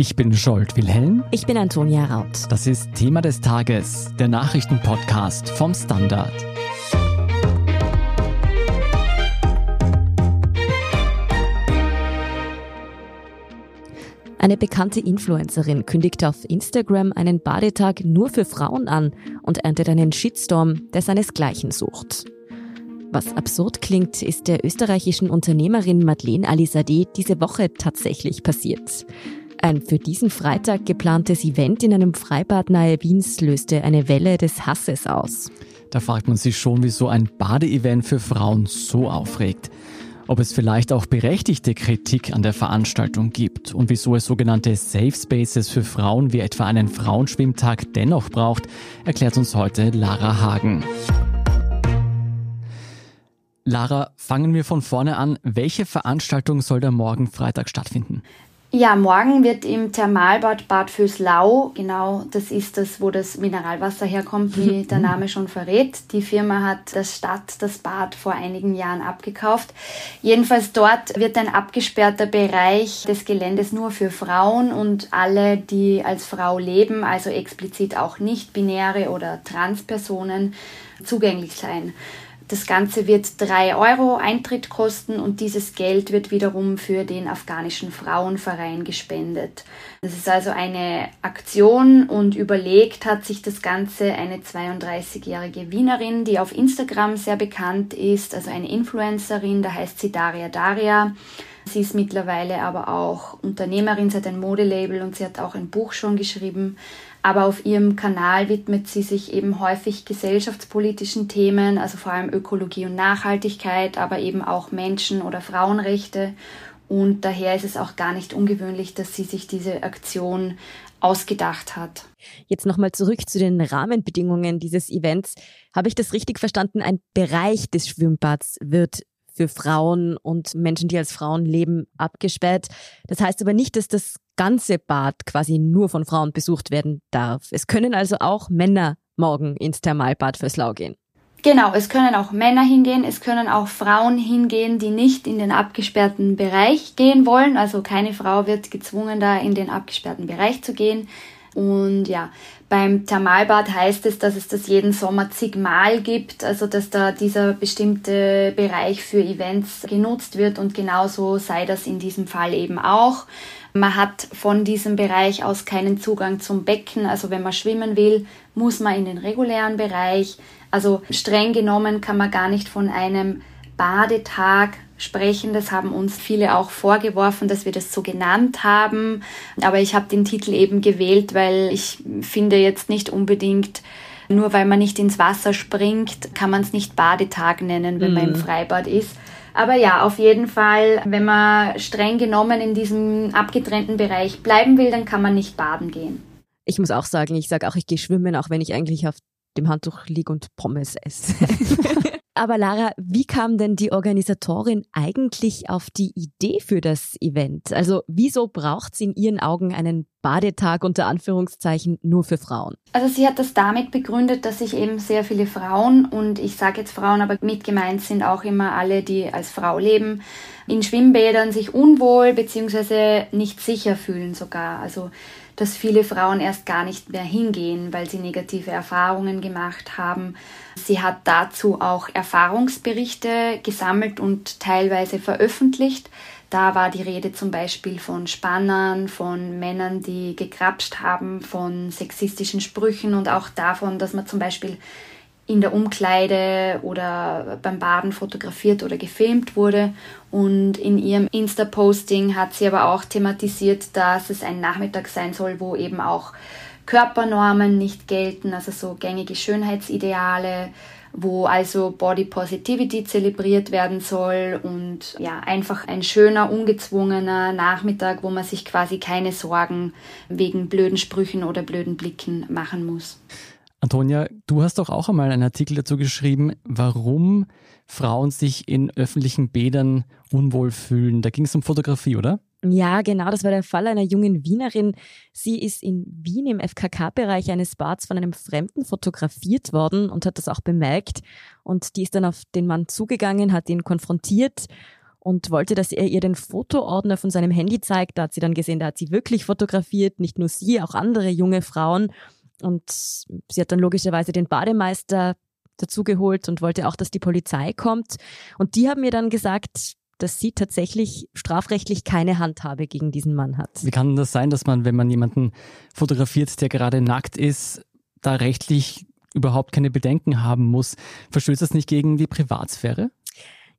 Ich bin Scholt Wilhelm. Ich bin Antonia Raut. Das ist Thema des Tages, der Nachrichtenpodcast vom Standard. Eine bekannte Influencerin kündigt auf Instagram einen Badetag nur für Frauen an und erntet einen Shitstorm, der seinesgleichen sucht. Was absurd klingt, ist der österreichischen Unternehmerin Madeleine Alizadeh diese Woche tatsächlich passiert. Ein für diesen Freitag geplantes Event in einem Freibad nahe Wiens löste eine Welle des Hasses aus. Da fragt man sich schon, wieso ein Badeevent für Frauen so aufregt. Ob es vielleicht auch berechtigte Kritik an der Veranstaltung gibt und wieso es sogenannte Safe Spaces für Frauen wie etwa einen Frauenschwimmtag dennoch braucht, erklärt uns heute Lara Hagen. Lara, fangen wir von vorne an. Welche Veranstaltung soll da morgen Freitag stattfinden? Ja, morgen wird im Thermalbad Bad Füßlau, genau das ist das, wo das Mineralwasser herkommt, wie der Name schon verrät. Die Firma hat das Stadt, das Bad vor einigen Jahren abgekauft. Jedenfalls dort wird ein abgesperrter Bereich des Geländes nur für Frauen und alle, die als Frau leben, also explizit auch nicht binäre oder Transpersonen, zugänglich sein. Das Ganze wird drei Euro Eintritt kosten und dieses Geld wird wiederum für den afghanischen Frauenverein gespendet. Das ist also eine Aktion und überlegt hat sich das Ganze eine 32-jährige Wienerin, die auf Instagram sehr bekannt ist, also eine Influencerin, da heißt sie Daria Daria. Sie ist mittlerweile aber auch Unternehmerin, sie hat ein Modelabel und sie hat auch ein Buch schon geschrieben. Aber auf ihrem Kanal widmet sie sich eben häufig gesellschaftspolitischen Themen, also vor allem Ökologie und Nachhaltigkeit, aber eben auch Menschen- oder Frauenrechte. Und daher ist es auch gar nicht ungewöhnlich, dass sie sich diese Aktion ausgedacht hat. Jetzt nochmal zurück zu den Rahmenbedingungen dieses Events. Habe ich das richtig verstanden? Ein Bereich des Schwimmbads wird für Frauen und Menschen, die als Frauen leben, abgesperrt. Das heißt aber nicht, dass das ganze Bad quasi nur von Frauen besucht werden darf. Es können also auch Männer morgen ins Thermalbad Föslau gehen. Genau, es können auch Männer hingehen, es können auch Frauen hingehen, die nicht in den abgesperrten Bereich gehen wollen. Also keine Frau wird gezwungen, da in den abgesperrten Bereich zu gehen. Und ja, beim Thermalbad heißt es, dass es das jeden Sommer zigmal gibt, also dass da dieser bestimmte Bereich für Events genutzt wird und genauso sei das in diesem Fall eben auch. Man hat von diesem Bereich aus keinen Zugang zum Becken, also wenn man schwimmen will, muss man in den regulären Bereich. Also streng genommen kann man gar nicht von einem Badetag sprechen. Das haben uns viele auch vorgeworfen, dass wir das so genannt haben. Aber ich habe den Titel eben gewählt, weil ich finde jetzt nicht unbedingt, nur weil man nicht ins Wasser springt, kann man es nicht Badetag nennen, wenn mhm. man im mhm. Freibad ist. Aber ja, auf jeden Fall, wenn man streng genommen in diesem abgetrennten Bereich bleiben will, dann kann man nicht baden gehen. Ich muss auch sagen, ich sage auch, ich gehe schwimmen, auch wenn ich eigentlich auf dem Handtuch liege und Pommes esse. Aber Lara, wie kam denn die Organisatorin eigentlich auf die Idee für das Event? Also wieso braucht sie in ihren Augen einen Badetag unter Anführungszeichen nur für Frauen? Also sie hat das damit begründet, dass sich eben sehr viele Frauen und ich sage jetzt Frauen, aber mit gemeint sind auch immer alle, die als Frau leben, in Schwimmbädern sich unwohl bzw. nicht sicher fühlen sogar. Also dass viele Frauen erst gar nicht mehr hingehen, weil sie negative Erfahrungen gemacht haben. Sie hat dazu auch Erfahrungsberichte gesammelt und teilweise veröffentlicht. Da war die Rede zum Beispiel von Spannern, von Männern, die gekrapscht haben, von sexistischen Sprüchen und auch davon, dass man zum Beispiel in der Umkleide oder beim Baden fotografiert oder gefilmt wurde. Und in ihrem Insta-Posting hat sie aber auch thematisiert, dass es ein Nachmittag sein soll, wo eben auch Körpernormen nicht gelten, also so gängige Schönheitsideale, wo also Body Positivity zelebriert werden soll und ja, einfach ein schöner, ungezwungener Nachmittag, wo man sich quasi keine Sorgen wegen blöden Sprüchen oder blöden Blicken machen muss. Antonia, du hast doch auch einmal einen Artikel dazu geschrieben, warum Frauen sich in öffentlichen Bädern unwohl fühlen. Da ging es um Fotografie, oder? Ja, genau, das war der Fall einer jungen Wienerin. Sie ist in Wien im FKK-Bereich eines Bads von einem Fremden fotografiert worden und hat das auch bemerkt. Und die ist dann auf den Mann zugegangen, hat ihn konfrontiert und wollte, dass er ihr den Fotoordner von seinem Handy zeigt. Da hat sie dann gesehen, da hat sie wirklich fotografiert, nicht nur sie, auch andere junge Frauen. Und sie hat dann logischerweise den Bademeister dazugeholt und wollte auch, dass die Polizei kommt. Und die haben mir dann gesagt, dass sie tatsächlich strafrechtlich keine Handhabe gegen diesen Mann hat. Wie kann das sein, dass man, wenn man jemanden fotografiert, der gerade nackt ist, da rechtlich überhaupt keine Bedenken haben muss? Verstößt das nicht gegen die Privatsphäre?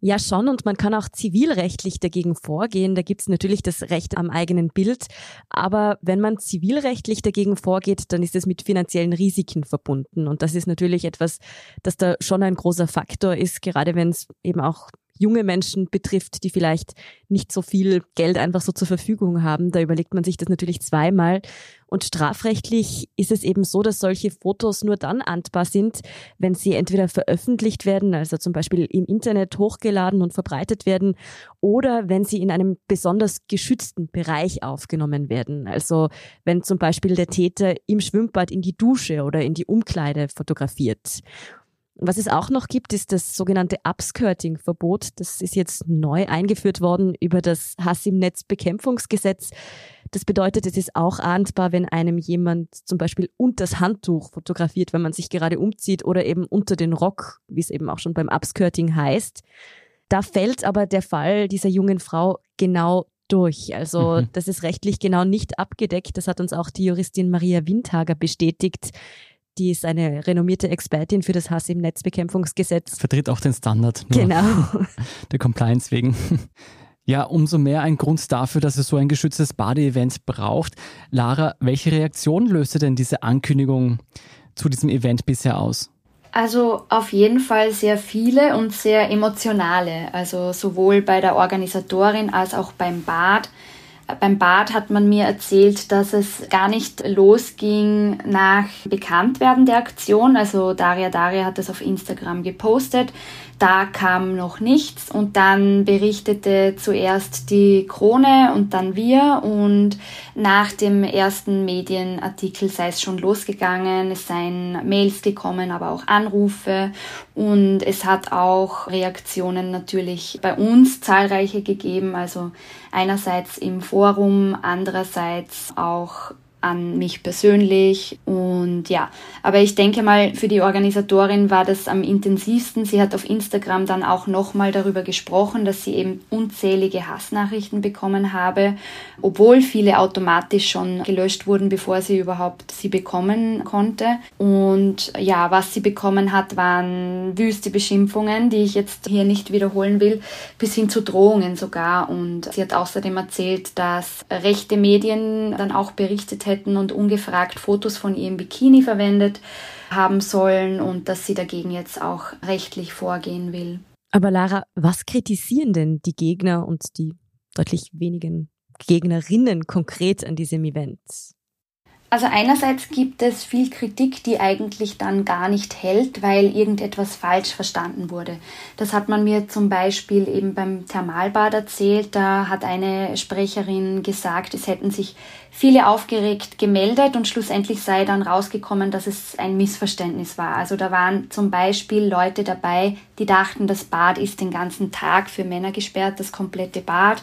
Ja, schon. Und man kann auch zivilrechtlich dagegen vorgehen. Da gibt es natürlich das Recht am eigenen Bild. Aber wenn man zivilrechtlich dagegen vorgeht, dann ist es mit finanziellen Risiken verbunden. Und das ist natürlich etwas, das da schon ein großer Faktor ist, gerade wenn es eben auch junge Menschen betrifft, die vielleicht nicht so viel Geld einfach so zur Verfügung haben. Da überlegt man sich das natürlich zweimal. Und strafrechtlich ist es eben so, dass solche Fotos nur dann antbar sind, wenn sie entweder veröffentlicht werden, also zum Beispiel im Internet hochgeladen und verbreitet werden, oder wenn sie in einem besonders geschützten Bereich aufgenommen werden. Also wenn zum Beispiel der Täter im Schwimmbad in die Dusche oder in die Umkleide fotografiert. Was es auch noch gibt, ist das sogenannte Upskirting-Verbot. Das ist jetzt neu eingeführt worden über das Hass im Netz Bekämpfungsgesetz. Das bedeutet, es ist auch ahndbar, wenn einem jemand zum Beispiel unter das Handtuch fotografiert, wenn man sich gerade umzieht oder eben unter den Rock, wie es eben auch schon beim Upskirting heißt. Da fällt aber der Fall dieser jungen Frau genau durch. Also mhm. das ist rechtlich genau nicht abgedeckt. Das hat uns auch die Juristin Maria Windhager bestätigt. Die ist eine renommierte Expertin für das Hass im Netzbekämpfungsgesetz. Vertritt auch den Standard. Genau. Der Compliance wegen. Ja, umso mehr ein Grund dafür, dass es so ein geschütztes Bade-Event braucht. Lara, welche Reaktion löste denn diese Ankündigung zu diesem Event bisher aus? Also auf jeden Fall sehr viele und sehr emotionale. Also sowohl bei der Organisatorin als auch beim Bad beim Bad hat man mir erzählt, dass es gar nicht losging nach Bekanntwerden der Aktion. Also Daria Daria hat das auf Instagram gepostet. Da kam noch nichts und dann berichtete zuerst die Krone und dann wir und nach dem ersten Medienartikel sei es schon losgegangen. Es seien Mails gekommen, aber auch Anrufe und es hat auch Reaktionen natürlich bei uns zahlreiche gegeben. Also einerseits im Forum, andererseits auch an mich persönlich. Und ja, aber ich denke mal, für die Organisatorin war das am intensivsten. Sie hat auf Instagram dann auch nochmal darüber gesprochen, dass sie eben unzählige Hassnachrichten bekommen habe, obwohl viele automatisch schon gelöscht wurden, bevor sie überhaupt sie bekommen konnte. Und ja, was sie bekommen hat, waren wüste Beschimpfungen, die ich jetzt hier nicht wiederholen will, bis hin zu Drohungen sogar. Und sie hat außerdem erzählt, dass rechte Medien dann auch berichtet und ungefragt Fotos von ihrem Bikini verwendet haben sollen und dass sie dagegen jetzt auch rechtlich vorgehen will. Aber Lara, was kritisieren denn die Gegner und die deutlich wenigen Gegnerinnen konkret an diesem Event? Also einerseits gibt es viel Kritik, die eigentlich dann gar nicht hält, weil irgendetwas falsch verstanden wurde. Das hat man mir zum Beispiel eben beim Thermalbad erzählt. Da hat eine Sprecherin gesagt, es hätten sich viele aufgeregt gemeldet und schlussendlich sei dann rausgekommen, dass es ein Missverständnis war. Also da waren zum Beispiel Leute dabei, die dachten, das Bad ist den ganzen Tag für Männer gesperrt, das komplette Bad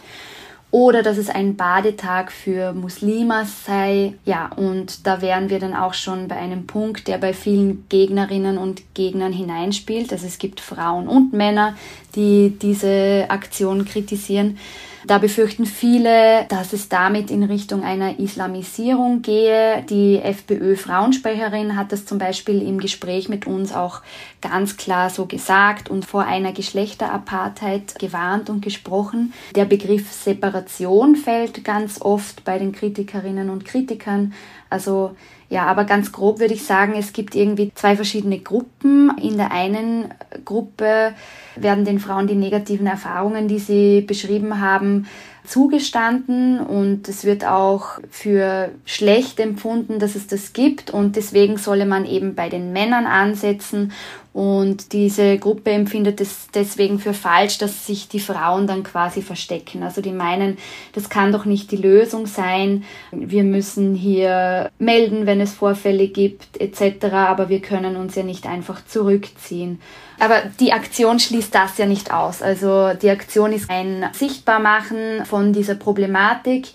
oder dass es ein Badetag für Muslimas sei. Ja, und da wären wir dann auch schon bei einem Punkt, der bei vielen Gegnerinnen und Gegnern hineinspielt. Also es gibt Frauen und Männer, die diese Aktion kritisieren. Da befürchten viele, dass es damit in Richtung einer Islamisierung gehe. Die FPÖ-Frauensprecherin hat das zum Beispiel im Gespräch mit uns auch ganz klar so gesagt und vor einer Geschlechterapartheid gewarnt und gesprochen. Der Begriff Separation fällt ganz oft bei den Kritikerinnen und Kritikern. Also ja, aber ganz grob würde ich sagen, es gibt irgendwie zwei verschiedene Gruppen. In der einen Gruppe werden den Frauen die negativen Erfahrungen, die sie beschrieben haben, zugestanden und es wird auch für schlecht empfunden, dass es das gibt und deswegen solle man eben bei den Männern ansetzen und diese Gruppe empfindet es deswegen für falsch, dass sich die Frauen dann quasi verstecken. Also die meinen, das kann doch nicht die Lösung sein. Wir müssen hier melden, wenn es Vorfälle gibt etc., aber wir können uns ja nicht einfach zurückziehen. Aber die Aktion schließt das ja nicht aus. Also die Aktion ist ein Sichtbarmachen von dieser Problematik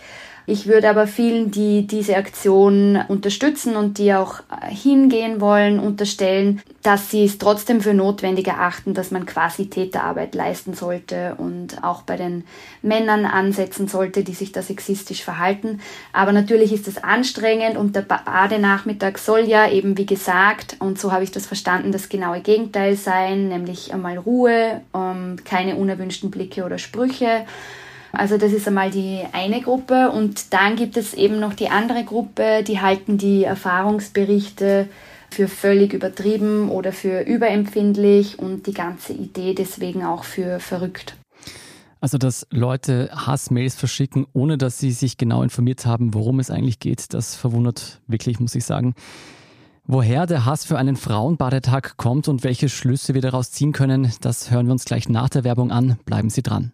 ich würde aber vielen, die diese Aktion unterstützen und die auch äh, hingehen wollen, unterstellen, dass sie es trotzdem für notwendig erachten, dass man quasi Täterarbeit leisten sollte und auch bei den Männern ansetzen sollte, die sich da sexistisch verhalten. Aber natürlich ist es anstrengend und der Badenachmittag soll ja eben, wie gesagt, und so habe ich das verstanden, das genaue Gegenteil sein, nämlich einmal Ruhe, ähm, keine unerwünschten Blicke oder Sprüche. Also das ist einmal die eine Gruppe und dann gibt es eben noch die andere Gruppe, die halten die Erfahrungsberichte für völlig übertrieben oder für überempfindlich und die ganze Idee deswegen auch für verrückt. Also, dass Leute Hassmails verschicken, ohne dass sie sich genau informiert haben, worum es eigentlich geht, das verwundert wirklich, muss ich sagen. Woher der Hass für einen Frauenbadetag kommt und welche Schlüsse wir daraus ziehen können, das hören wir uns gleich nach der Werbung an. Bleiben Sie dran.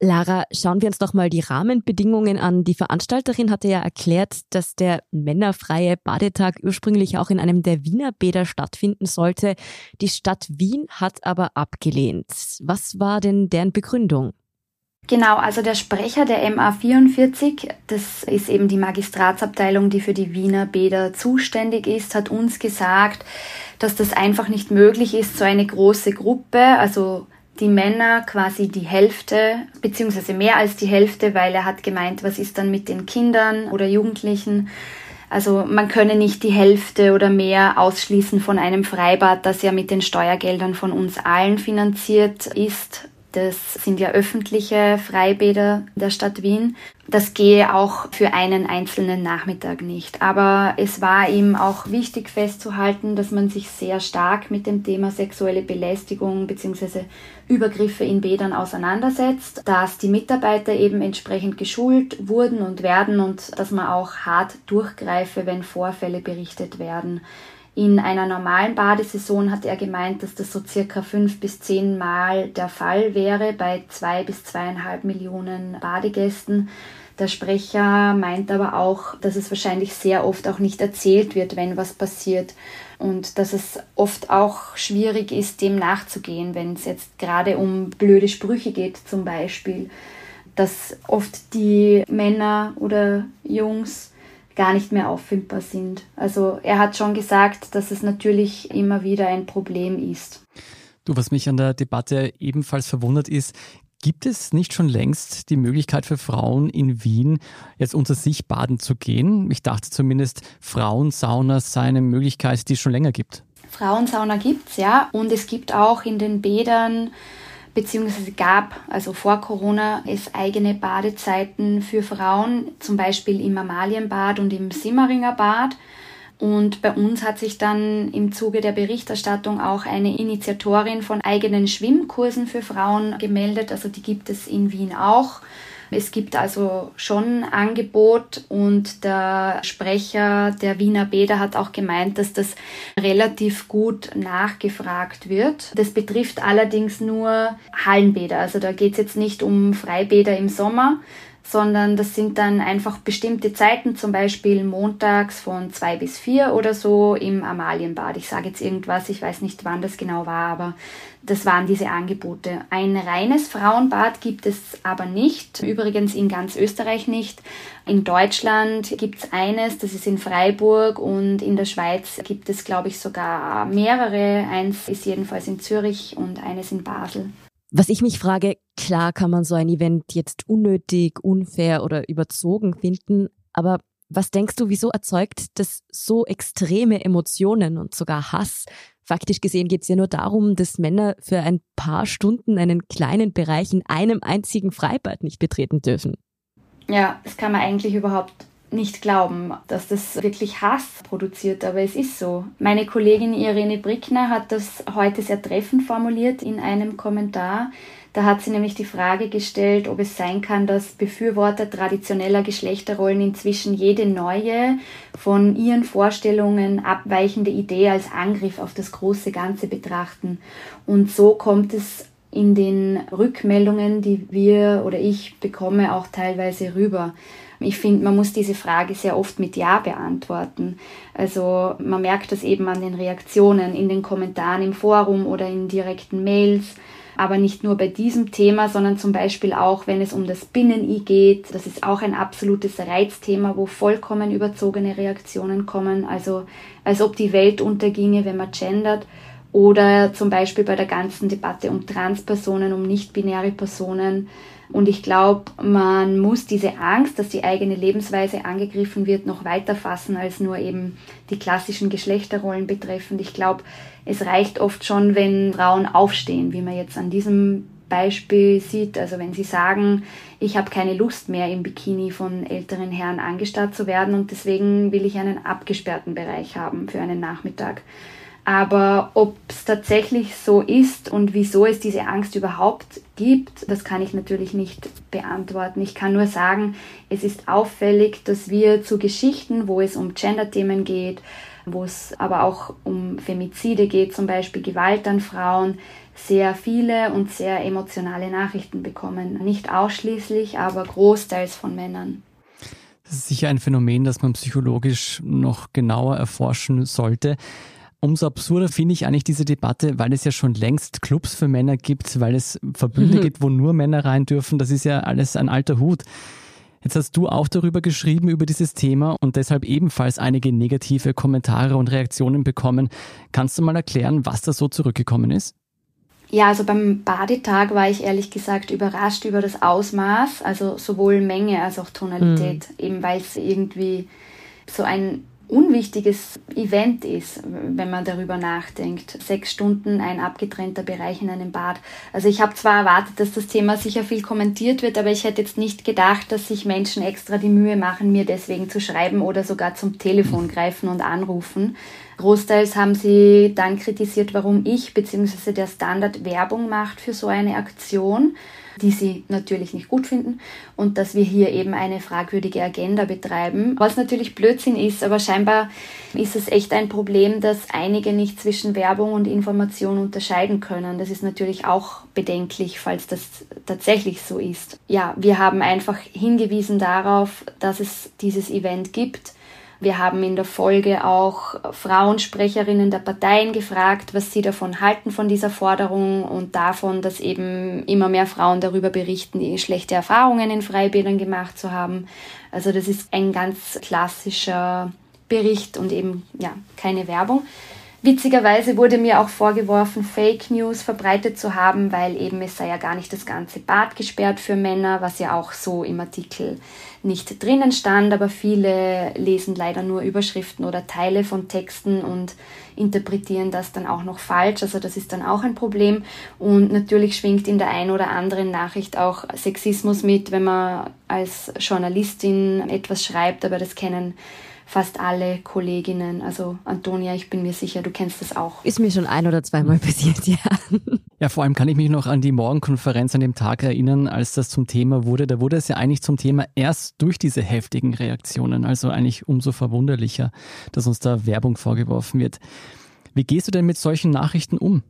Lara, schauen wir uns doch mal die Rahmenbedingungen an. Die Veranstalterin hatte ja erklärt, dass der männerfreie Badetag ursprünglich auch in einem der Wiener Bäder stattfinden sollte. Die Stadt Wien hat aber abgelehnt. Was war denn deren Begründung? Genau, also der Sprecher der MA44, das ist eben die Magistratsabteilung, die für die Wiener Bäder zuständig ist, hat uns gesagt, dass das einfach nicht möglich ist, so eine große Gruppe, also die Männer quasi die Hälfte, beziehungsweise mehr als die Hälfte, weil er hat gemeint, was ist dann mit den Kindern oder Jugendlichen. Also man könne nicht die Hälfte oder mehr ausschließen von einem Freibad, das ja mit den Steuergeldern von uns allen finanziert ist. Das sind ja öffentliche Freibäder der Stadt Wien. Das gehe auch für einen einzelnen Nachmittag nicht. Aber es war ihm auch wichtig festzuhalten, dass man sich sehr stark mit dem Thema sexuelle Belästigung bzw. Übergriffe in Bädern auseinandersetzt, dass die Mitarbeiter eben entsprechend geschult wurden und werden und dass man auch hart durchgreife, wenn Vorfälle berichtet werden. In einer normalen Badesaison hat er gemeint, dass das so circa fünf bis zehn Mal der Fall wäre bei zwei bis zweieinhalb Millionen Badegästen. Der Sprecher meint aber auch, dass es wahrscheinlich sehr oft auch nicht erzählt wird, wenn was passiert und dass es oft auch schwierig ist, dem nachzugehen, wenn es jetzt gerade um blöde Sprüche geht zum Beispiel, dass oft die Männer oder Jungs gar nicht mehr auffindbar sind. Also er hat schon gesagt, dass es natürlich immer wieder ein Problem ist. Du, was mich an der Debatte ebenfalls verwundert ist, Gibt es nicht schon längst die Möglichkeit für Frauen in Wien, jetzt unter sich baden zu gehen? Ich dachte zumindest, Frauensauna sei eine Möglichkeit, die es schon länger gibt. Frauensauna gibt es, ja. Und es gibt auch in den Bädern beziehungsweise gab, also vor Corona, es eigene Badezeiten für Frauen, zum Beispiel im Amalienbad und im Simmeringer Bad. Und bei uns hat sich dann im Zuge der Berichterstattung auch eine Initiatorin von eigenen Schwimmkursen für Frauen gemeldet. Also die gibt es in Wien auch. Es gibt also schon Angebot und der Sprecher der Wiener Bäder hat auch gemeint, dass das relativ gut nachgefragt wird. Das betrifft allerdings nur Hallenbäder. Also da geht es jetzt nicht um Freibäder im Sommer, sondern das sind dann einfach bestimmte Zeiten, zum Beispiel montags von zwei bis vier oder so im Amalienbad. Ich sage jetzt irgendwas, ich weiß nicht, wann das genau war, aber das waren diese Angebote. Ein reines Frauenbad gibt es aber nicht, übrigens in ganz Österreich nicht. In Deutschland gibt es eines, das ist in Freiburg und in der Schweiz gibt es, glaube ich, sogar mehrere. Eins ist jedenfalls in Zürich und eines in Basel. Was ich mich frage, klar kann man so ein Event jetzt unnötig, unfair oder überzogen finden, aber was denkst du, wieso erzeugt das so extreme Emotionen und sogar Hass? Faktisch gesehen geht es ja nur darum, dass Männer für ein paar Stunden einen kleinen Bereich in einem einzigen Freibad nicht betreten dürfen. Ja, das kann man eigentlich überhaupt nicht glauben, dass das wirklich Hass produziert, aber es ist so. Meine Kollegin Irene Brickner hat das heute sehr treffend formuliert in einem Kommentar. Da hat sie nämlich die Frage gestellt, ob es sein kann, dass Befürworter traditioneller Geschlechterrollen inzwischen jede neue, von ihren Vorstellungen abweichende Idee als Angriff auf das große Ganze betrachten. Und so kommt es in den Rückmeldungen, die wir oder ich bekomme, auch teilweise rüber. Ich finde, man muss diese Frage sehr oft mit Ja beantworten. Also man merkt das eben an den Reaktionen in den Kommentaren im Forum oder in direkten Mails. Aber nicht nur bei diesem Thema, sondern zum Beispiel auch, wenn es um das Binnen-I geht. Das ist auch ein absolutes Reizthema, wo vollkommen überzogene Reaktionen kommen. Also als ob die Welt unterginge, wenn man gendert. Oder zum Beispiel bei der ganzen Debatte um Transpersonen, um nicht-binäre Personen und ich glaube, man muss diese Angst, dass die eigene Lebensweise angegriffen wird, noch weiter fassen als nur eben die klassischen Geschlechterrollen betreffend. Ich glaube, es reicht oft schon, wenn Frauen aufstehen, wie man jetzt an diesem Beispiel sieht. Also wenn sie sagen, ich habe keine Lust mehr im Bikini von älteren Herren angestarrt zu werden und deswegen will ich einen abgesperrten Bereich haben für einen Nachmittag. Aber ob es tatsächlich so ist und wieso es diese Angst überhaupt gibt, das kann ich natürlich nicht beantworten. Ich kann nur sagen, es ist auffällig, dass wir zu Geschichten, wo es um Gender-Themen geht, wo es aber auch um Femizide geht, zum Beispiel Gewalt an Frauen, sehr viele und sehr emotionale Nachrichten bekommen. Nicht ausschließlich, aber großteils von Männern. Das ist sicher ein Phänomen, das man psychologisch noch genauer erforschen sollte. Umso absurder finde ich eigentlich diese Debatte, weil es ja schon längst Clubs für Männer gibt, weil es Verbünde mhm. gibt, wo nur Männer rein dürfen. Das ist ja alles ein alter Hut. Jetzt hast du auch darüber geschrieben, über dieses Thema und deshalb ebenfalls einige negative Kommentare und Reaktionen bekommen. Kannst du mal erklären, was da so zurückgekommen ist? Ja, also beim Badetag war ich ehrlich gesagt überrascht über das Ausmaß, also sowohl Menge als auch Tonalität, mhm. eben weil es irgendwie so ein unwichtiges Event ist, wenn man darüber nachdenkt. Sechs Stunden ein abgetrennter Bereich in einem Bad. Also ich habe zwar erwartet, dass das Thema sicher viel kommentiert wird, aber ich hätte jetzt nicht gedacht, dass sich Menschen extra die Mühe machen, mir deswegen zu schreiben oder sogar zum Telefon greifen und anrufen. Großteils haben sie dann kritisiert, warum ich bzw. der Standard Werbung macht für so eine Aktion die sie natürlich nicht gut finden und dass wir hier eben eine fragwürdige Agenda betreiben, was natürlich Blödsinn ist, aber scheinbar ist es echt ein Problem, dass einige nicht zwischen Werbung und Information unterscheiden können. Das ist natürlich auch bedenklich, falls das tatsächlich so ist. Ja, wir haben einfach hingewiesen darauf, dass es dieses Event gibt wir haben in der Folge auch Frauensprecherinnen der Parteien gefragt, was sie davon halten von dieser Forderung und davon, dass eben immer mehr Frauen darüber berichten, die schlechte Erfahrungen in Freibädern gemacht zu haben. Also das ist ein ganz klassischer Bericht und eben ja keine Werbung. Witzigerweise wurde mir auch vorgeworfen, Fake News verbreitet zu haben, weil eben es sei ja gar nicht das ganze Bad gesperrt für Männer, was ja auch so im Artikel nicht drinnen stand, aber viele lesen leider nur Überschriften oder Teile von Texten und interpretieren das dann auch noch falsch. Also das ist dann auch ein Problem. Und natürlich schwingt in der einen oder anderen Nachricht auch Sexismus mit, wenn man als Journalistin etwas schreibt, aber das kennen fast alle Kolleginnen. Also Antonia, ich bin mir sicher, du kennst das auch. Ist mir schon ein oder zweimal passiert, ja. Ja, vor allem kann ich mich noch an die Morgenkonferenz an dem Tag erinnern, als das zum Thema wurde. Da wurde es ja eigentlich zum Thema erst durch diese heftigen Reaktionen. Also eigentlich umso verwunderlicher, dass uns da Werbung vorgeworfen wird. Wie gehst du denn mit solchen Nachrichten um?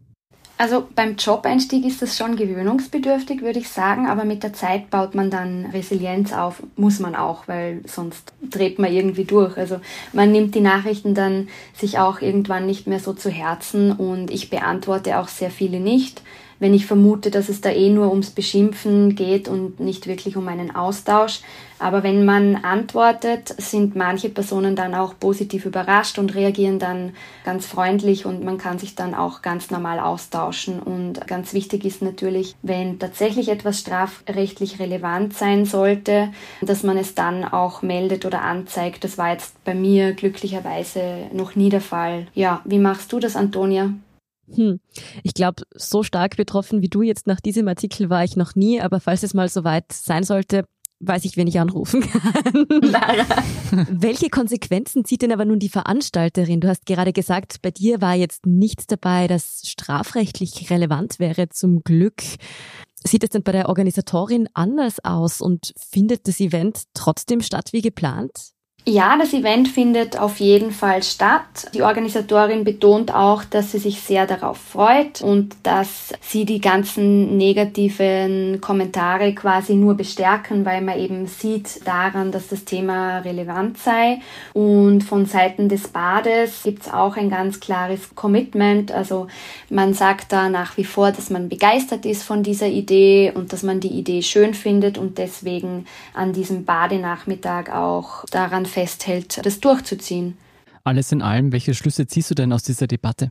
Also beim Job-Einstieg ist das schon gewöhnungsbedürftig, würde ich sagen, aber mit der Zeit baut man dann Resilienz auf, muss man auch, weil sonst dreht man irgendwie durch. Also man nimmt die Nachrichten dann sich auch irgendwann nicht mehr so zu Herzen und ich beantworte auch sehr viele nicht wenn ich vermute, dass es da eh nur ums Beschimpfen geht und nicht wirklich um einen Austausch. Aber wenn man antwortet, sind manche Personen dann auch positiv überrascht und reagieren dann ganz freundlich und man kann sich dann auch ganz normal austauschen. Und ganz wichtig ist natürlich, wenn tatsächlich etwas strafrechtlich relevant sein sollte, dass man es dann auch meldet oder anzeigt. Das war jetzt bei mir glücklicherweise noch nie der Fall. Ja, wie machst du das, Antonia? Hm. Ich glaube, so stark betroffen wie du jetzt nach diesem Artikel war ich noch nie, aber falls es mal so weit sein sollte, weiß ich, wen ich anrufen kann. Lara. Welche Konsequenzen zieht denn aber nun die Veranstalterin? Du hast gerade gesagt, bei dir war jetzt nichts dabei, das strafrechtlich relevant wäre, zum Glück. Sieht es denn bei der Organisatorin anders aus und findet das Event trotzdem statt wie geplant? Ja, das Event findet auf jeden Fall statt. Die Organisatorin betont auch, dass sie sich sehr darauf freut und dass sie die ganzen negativen Kommentare quasi nur bestärken, weil man eben sieht daran, dass das Thema relevant sei. Und von Seiten des Bades gibt es auch ein ganz klares Commitment. Also man sagt da nach wie vor, dass man begeistert ist von dieser Idee und dass man die Idee schön findet und deswegen an diesem Badenachmittag auch daran festhält, das durchzuziehen. Alles in allem, welche Schlüsse ziehst du denn aus dieser Debatte?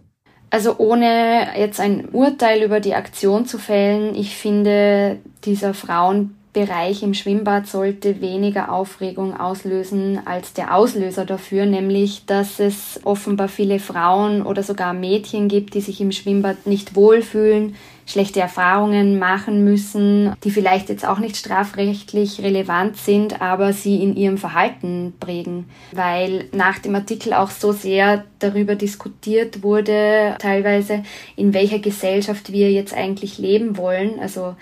Also ohne jetzt ein Urteil über die Aktion zu fällen, ich finde, dieser Frauenbereich im Schwimmbad sollte weniger Aufregung auslösen als der Auslöser dafür, nämlich dass es offenbar viele Frauen oder sogar Mädchen gibt, die sich im Schwimmbad nicht wohlfühlen, schlechte Erfahrungen machen müssen, die vielleicht jetzt auch nicht strafrechtlich relevant sind, aber sie in ihrem Verhalten prägen. Weil nach dem Artikel auch so sehr darüber diskutiert wurde, teilweise, in welcher Gesellschaft wir jetzt eigentlich leben wollen. Also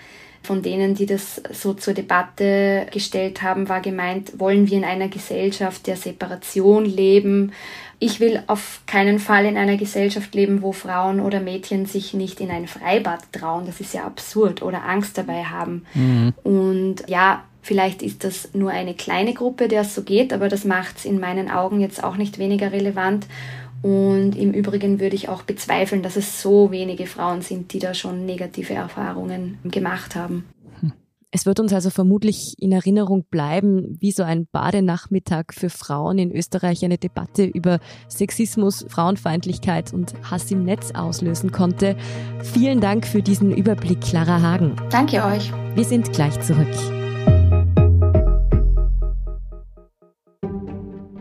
von denen, die das so zur Debatte gestellt haben, war gemeint, wollen wir in einer Gesellschaft der Separation leben? Ich will auf keinen Fall in einer Gesellschaft leben, wo Frauen oder Mädchen sich nicht in ein Freibad trauen. Das ist ja absurd oder Angst dabei haben. Mhm. Und ja, Vielleicht ist das nur eine kleine Gruppe, der es so geht, aber das macht es in meinen Augen jetzt auch nicht weniger relevant. Und im Übrigen würde ich auch bezweifeln, dass es so wenige Frauen sind, die da schon negative Erfahrungen gemacht haben. Es wird uns also vermutlich in Erinnerung bleiben, wie so ein Badenachmittag für Frauen in Österreich eine Debatte über Sexismus, Frauenfeindlichkeit und Hass im Netz auslösen konnte. Vielen Dank für diesen Überblick, Clara Hagen. Danke euch. Wir sind gleich zurück.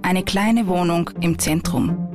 Eine kleine Wohnung im Zentrum.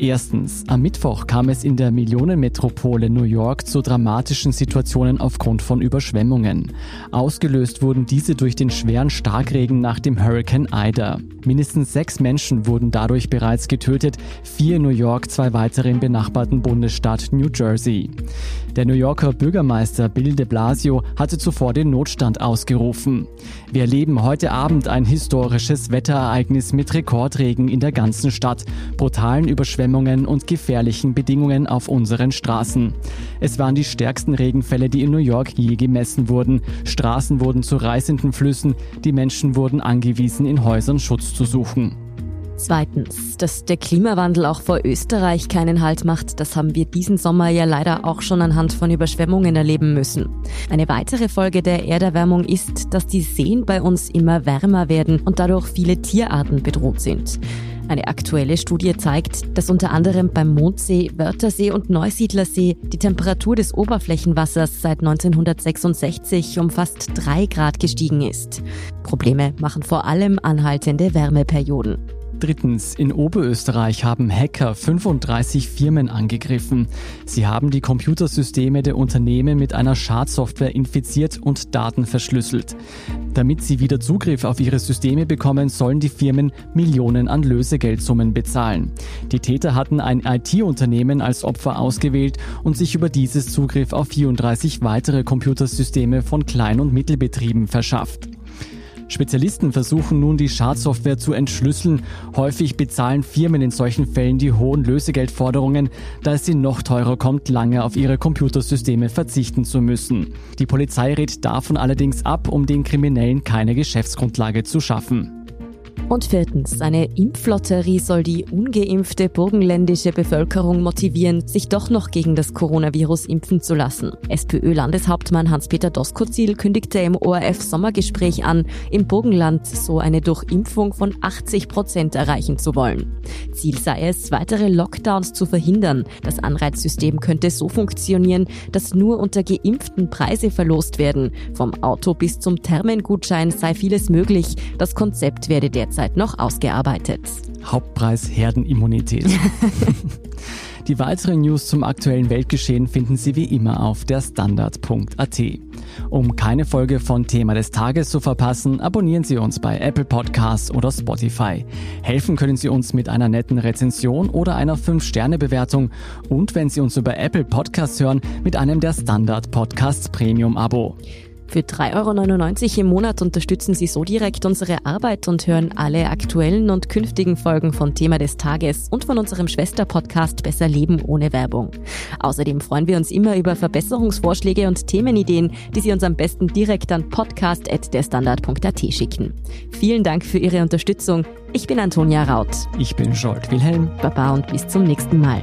Erstens, am Mittwoch kam es in der Millionenmetropole New York zu dramatischen Situationen aufgrund von Überschwemmungen. Ausgelöst wurden diese durch den schweren Starkregen nach dem Hurricane Ida. Mindestens sechs Menschen wurden dadurch bereits getötet, vier in New York, zwei weitere im benachbarten Bundesstaat New Jersey. Der New Yorker Bürgermeister Bill de Blasio hatte zuvor den Notstand ausgerufen. Wir erleben heute Abend ein historisches Wetterereignis mit Rekordregen in der ganzen Stadt, brutalen Überschwemmungen und gefährlichen Bedingungen auf unseren Straßen. Es waren die stärksten Regenfälle, die in New York je gemessen wurden. Straßen wurden zu reißenden Flüssen, die Menschen wurden angewiesen, in Häusern Schutz zu suchen. Zweitens, dass der Klimawandel auch vor Österreich keinen Halt macht, das haben wir diesen Sommer ja leider auch schon anhand von Überschwemmungen erleben müssen. Eine weitere Folge der Erderwärmung ist, dass die Seen bei uns immer wärmer werden und dadurch viele Tierarten bedroht sind. Eine aktuelle Studie zeigt, dass unter anderem beim Mondsee, Wörthersee und Neusiedlersee die Temperatur des Oberflächenwassers seit 1966 um fast drei Grad gestiegen ist. Probleme machen vor allem anhaltende Wärmeperioden. Drittens, in Oberösterreich haben Hacker 35 Firmen angegriffen. Sie haben die Computersysteme der Unternehmen mit einer Schadsoftware infiziert und Daten verschlüsselt. Damit sie wieder Zugriff auf ihre Systeme bekommen, sollen die Firmen Millionen an Lösegeldsummen bezahlen. Die Täter hatten ein IT-Unternehmen als Opfer ausgewählt und sich über dieses Zugriff auf 34 weitere Computersysteme von Klein- und Mittelbetrieben verschafft. Spezialisten versuchen nun die Schadsoftware zu entschlüsseln. Häufig bezahlen Firmen in solchen Fällen die hohen Lösegeldforderungen, da es ihnen noch teurer kommt, lange auf ihre Computersysteme verzichten zu müssen. Die Polizei rät davon allerdings ab, um den Kriminellen keine Geschäftsgrundlage zu schaffen. Und viertens, eine Impflotterie soll die ungeimpfte burgenländische Bevölkerung motivieren, sich doch noch gegen das Coronavirus impfen zu lassen. SPÖ-Landeshauptmann Hans-Peter Doskozil kündigte im ORF-Sommergespräch an, im Burgenland so eine Durchimpfung von 80 Prozent erreichen zu wollen. Ziel sei es, weitere Lockdowns zu verhindern. Das Anreizsystem könnte so funktionieren, dass nur unter Geimpften Preise verlost werden. Vom Auto bis zum Thermengutschein sei vieles möglich. Das Konzept werde derzeit derzeit noch ausgearbeitet. Hauptpreis Herdenimmunität. Die weiteren News zum aktuellen Weltgeschehen finden Sie wie immer auf der Standard.at. Um keine Folge von Thema des Tages zu verpassen, abonnieren Sie uns bei Apple Podcasts oder Spotify. Helfen können Sie uns mit einer netten Rezension oder einer 5-Sterne-Bewertung und wenn Sie uns über Apple Podcasts hören, mit einem der Standard Podcasts Premium Abo. Für 3,99 Euro im Monat unterstützen Sie so direkt unsere Arbeit und hören alle aktuellen und künftigen Folgen von Thema des Tages und von unserem Schwesterpodcast Besser Leben ohne Werbung. Außerdem freuen wir uns immer über Verbesserungsvorschläge und Themenideen, die Sie uns am besten direkt an podcast.derstandard.at schicken. Vielen Dank für Ihre Unterstützung. Ich bin Antonia Raut. Ich bin Scholt Wilhelm. Baba und bis zum nächsten Mal.